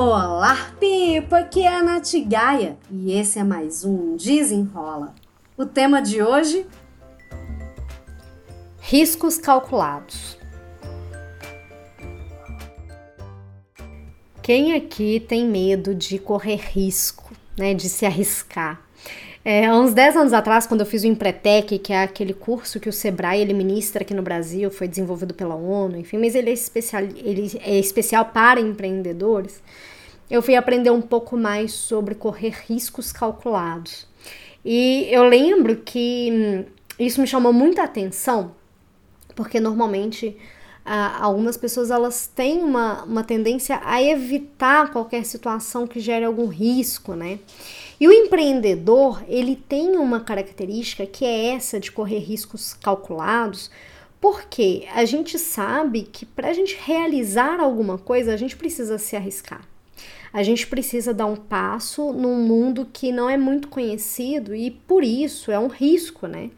Olá, Pipa! Aqui é a Nath Gaia e esse é mais um Desenrola. O tema de hoje: Riscos calculados. Quem aqui tem medo de correr risco, né, de se arriscar? É, há uns 10 anos atrás, quando eu fiz o Empretec, que é aquele curso que o Sebrae ele ministra aqui no Brasil, foi desenvolvido pela ONU, enfim, mas ele é especial, ele é especial para empreendedores, eu fui aprender um pouco mais sobre correr riscos calculados. E eu lembro que hum, isso me chamou muita atenção, porque normalmente ah, algumas pessoas elas têm uma, uma tendência a evitar qualquer situação que gere algum risco, né? E o empreendedor, ele tem uma característica que é essa de correr riscos calculados, porque a gente sabe que para a gente realizar alguma coisa, a gente precisa se arriscar. A gente precisa dar um passo num mundo que não é muito conhecido e por isso é um risco, né?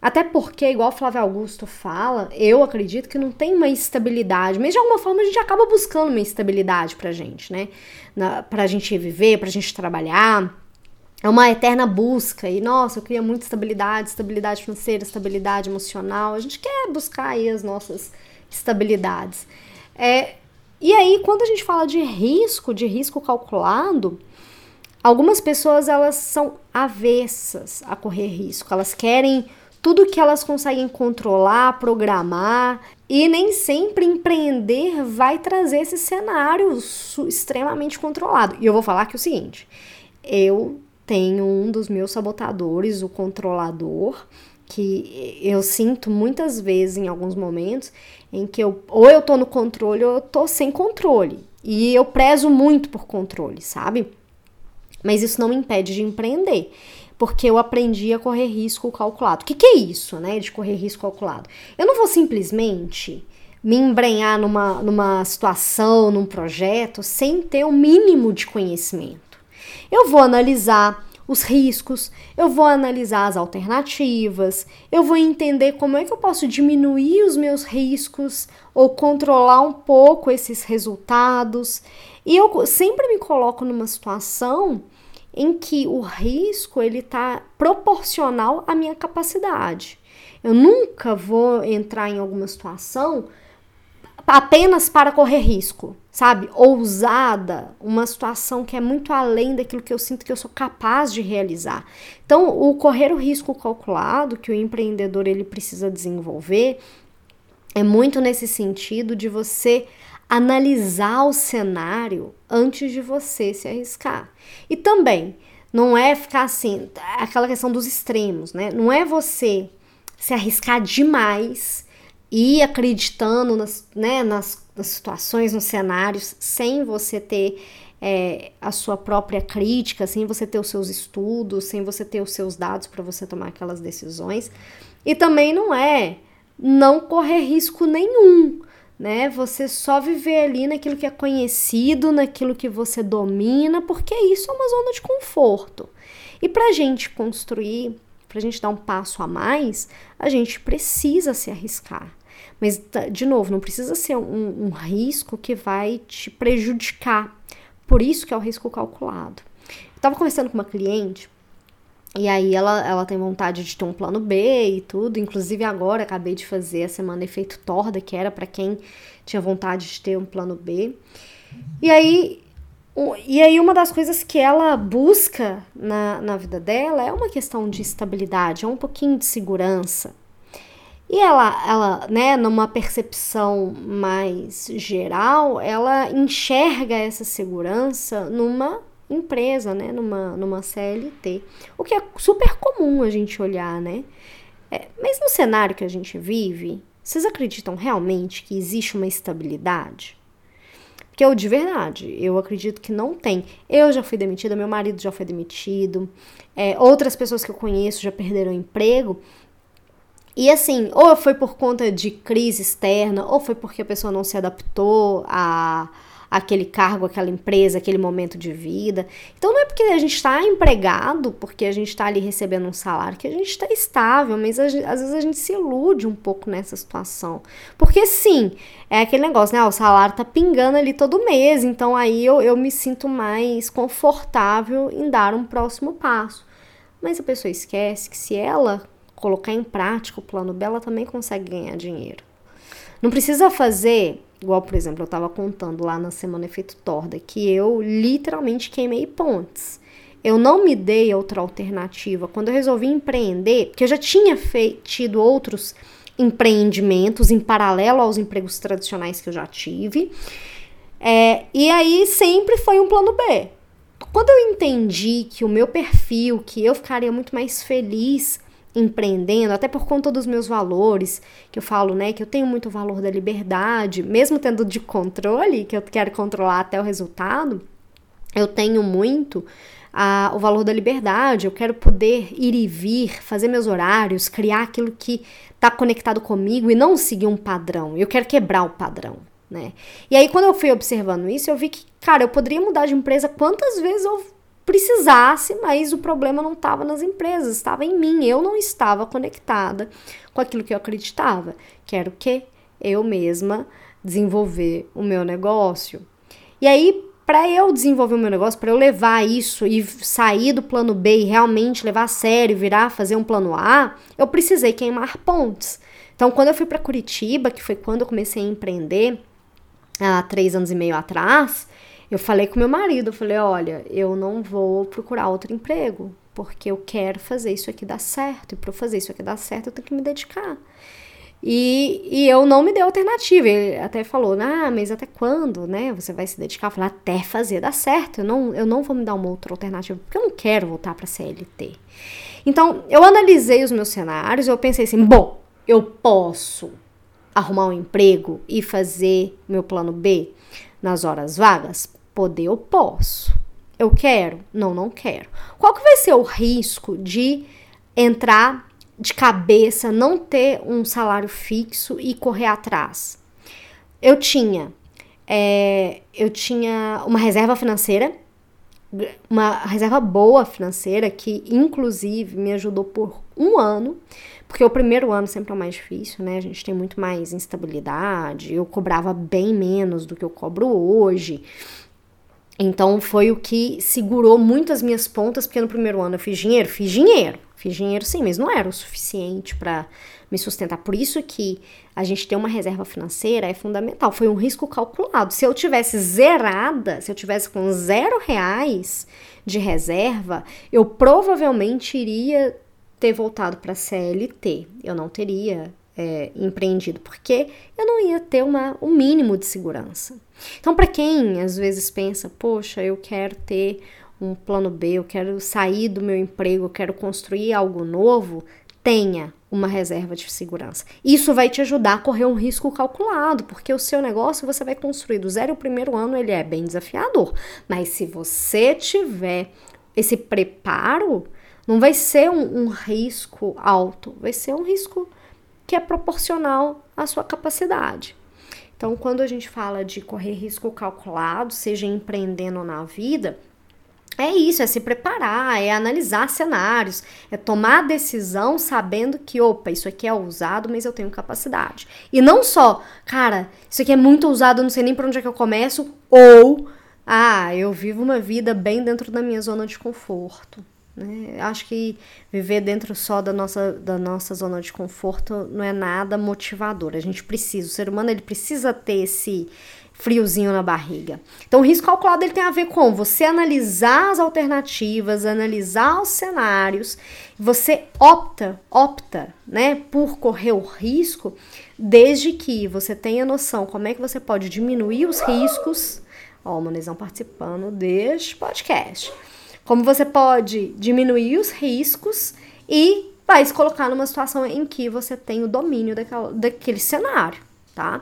Até porque, igual Flávio Augusto fala, eu acredito que não tem uma estabilidade, mas de alguma forma a gente acaba buscando uma estabilidade pra gente, né? Na, pra gente viver, pra gente trabalhar é uma eterna busca. E, nossa, eu queria muita estabilidade, estabilidade financeira, estabilidade emocional. A gente quer buscar aí as nossas estabilidades. É, e aí, quando a gente fala de risco, de risco calculado, algumas pessoas elas são avessas a correr risco. Elas querem tudo que elas conseguem controlar, programar, e nem sempre empreender vai trazer esse cenário extremamente controlado. E eu vou falar que é o seguinte: eu tenho um dos meus sabotadores, o controlador, que eu sinto muitas vezes em alguns momentos em que eu ou eu tô no controle ou eu tô sem controle. E eu prezo muito por controle, sabe? Mas isso não me impede de empreender, porque eu aprendi a correr risco calculado. O que, que é isso, né, de correr risco calculado? Eu não vou simplesmente me embrenhar numa, numa situação, num projeto, sem ter o um mínimo de conhecimento. Eu vou analisar os riscos, eu vou analisar as alternativas, eu vou entender como é que eu posso diminuir os meus riscos ou controlar um pouco esses resultados. E eu sempre me coloco numa situação em que o risco ele está proporcional à minha capacidade. Eu nunca vou entrar em alguma situação apenas para correr risco, sabe? Ousada, uma situação que é muito além daquilo que eu sinto que eu sou capaz de realizar. Então, o correr o risco calculado que o empreendedor ele precisa desenvolver é muito nesse sentido de você analisar o cenário antes de você se arriscar. E também não é ficar assim, aquela questão dos extremos, né? Não é você se arriscar demais ir acreditando nas, né, nas, nas situações, nos cenários, sem você ter é, a sua própria crítica, sem você ter os seus estudos, sem você ter os seus dados para você tomar aquelas decisões. E também não é não correr risco nenhum, né? Você só viver ali naquilo que é conhecido, naquilo que você domina, porque isso é uma zona de conforto. E para a gente construir, para a gente dar um passo a mais, a gente precisa se arriscar. Mas, tá, de novo, não precisa ser um, um risco que vai te prejudicar. Por isso que é o risco calculado. Eu tava conversando com uma cliente e aí ela, ela tem vontade de ter um plano B e tudo. Inclusive agora acabei de fazer a semana efeito torda, que era para quem tinha vontade de ter um plano B. E aí, e aí uma das coisas que ela busca na, na vida dela é uma questão de estabilidade, é um pouquinho de segurança. E ela, ela, né, numa percepção mais geral, ela enxerga essa segurança numa empresa, né, numa, numa CLT. O que é super comum a gente olhar, né? É, mas no cenário que a gente vive, vocês acreditam realmente que existe uma estabilidade? Porque eu, de verdade, eu acredito que não tem. Eu já fui demitida, meu marido já foi demitido, é, outras pessoas que eu conheço já perderam emprego e assim, ou foi por conta de crise externa, ou foi porque a pessoa não se adaptou a, aquele cargo, aquela empresa, aquele momento de vida. Então não é porque a gente está empregado, porque a gente está ali recebendo um salário, que a gente está estável, mas às vezes a gente se ilude um pouco nessa situação. Porque sim, é aquele negócio, né? Ah, o salário tá pingando ali todo mês, então aí eu, eu me sinto mais confortável em dar um próximo passo. Mas a pessoa esquece que se ela colocar em prática o plano B, ela também consegue ganhar dinheiro. Não precisa fazer, igual por exemplo, eu estava contando lá na semana Efeito Torda, que eu literalmente queimei pontes. Eu não me dei outra alternativa. Quando eu resolvi empreender, porque eu já tinha feito, outros empreendimentos em paralelo aos empregos tradicionais que eu já tive. É, e aí sempre foi um plano B. Quando eu entendi que o meu perfil, que eu ficaria muito mais feliz empreendendo, até por conta dos meus valores, que eu falo, né, que eu tenho muito valor da liberdade, mesmo tendo de controle, que eu quero controlar até o resultado, eu tenho muito a, o valor da liberdade, eu quero poder ir e vir, fazer meus horários, criar aquilo que está conectado comigo e não seguir um padrão. Eu quero quebrar o padrão. Né? E aí, quando eu fui observando isso, eu vi que, cara, eu poderia mudar de empresa quantas vezes eu precisasse, mas o problema não estava nas empresas, estava em mim. Eu não estava conectada com aquilo que eu acreditava, que era o quê? Eu mesma desenvolver o meu negócio. E aí, para eu desenvolver o meu negócio, para eu levar isso e sair do plano B e realmente levar a sério, virar fazer um plano A, eu precisei queimar pontes. Então, quando eu fui para Curitiba, que foi quando eu comecei a empreender, há três anos e meio atrás, eu falei com meu marido, eu falei, olha, eu não vou procurar outro emprego, porque eu quero fazer isso aqui dar certo, e para fazer isso aqui dar certo, eu tenho que me dedicar. E, e eu não me dei alternativa. Ele até falou, ah, mas até quando, né? Você vai se dedicar? Eu falei, até fazer dar certo. Eu não, eu não vou me dar uma outra alternativa, porque eu não quero voltar para CLT. Então, eu analisei os meus cenários, eu pensei assim, bom, eu posso arrumar um emprego e fazer meu plano B nas horas vagas? Poder eu posso. Eu quero? Não, não quero. Qual que vai ser o risco de entrar de cabeça, não ter um salário fixo e correr atrás? Eu tinha, é, eu tinha uma reserva financeira, uma reserva boa financeira que inclusive me ajudou por um ano, porque o primeiro ano sempre é o mais difícil, né? A gente tem muito mais instabilidade. Eu cobrava bem menos do que eu cobro hoje. Então foi o que segurou muito as minhas pontas, porque no primeiro ano eu fiz dinheiro, fiz dinheiro, fiz dinheiro sim, mas não era o suficiente para me sustentar. Por isso que a gente ter uma reserva financeira é fundamental. Foi um risco calculado. Se eu tivesse zerada, se eu tivesse com zero reais de reserva, eu provavelmente iria ter voltado para CLT. Eu não teria é, empreendido, porque eu não ia ter uma, um mínimo de segurança. Então, para quem às vezes pensa, poxa, eu quero ter um plano B, eu quero sair do meu emprego, eu quero construir algo novo, tenha uma reserva de segurança. Isso vai te ajudar a correr um risco calculado, porque o seu negócio você vai construir do zero o primeiro ano, ele é bem desafiador. Mas se você tiver esse preparo, não vai ser um, um risco alto, vai ser um risco que é proporcional à sua capacidade. Então, quando a gente fala de correr risco calculado, seja empreendendo na vida, é isso, é se preparar, é analisar cenários, é tomar decisão sabendo que, opa, isso aqui é ousado, mas eu tenho capacidade. E não só, cara, isso aqui é muito ousado, eu não sei nem por onde é que eu começo, ou, ah, eu vivo uma vida bem dentro da minha zona de conforto. Né? Acho que viver dentro só da nossa, da nossa zona de conforto não é nada motivador. A gente precisa, o ser humano ele precisa ter esse friozinho na barriga. Então, o risco calculado ele tem a ver com você analisar as alternativas, analisar os cenários, você opta, opta, né, por correr o risco, desde que você tenha noção como é que você pode diminuir os riscos. Ó, o Monezão participando deste podcast como você pode diminuir os riscos e vai se colocar numa situação em que você tem o domínio daquela, daquele cenário, tá?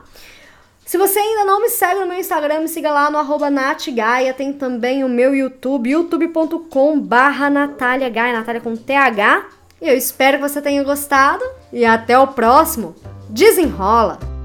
Se você ainda não me segue no meu Instagram, me siga lá no arroba natgaia, tem também o meu YouTube, youtube.com barra Natália Gaia, com TH. Eu espero que você tenha gostado e até o próximo. Desenrola!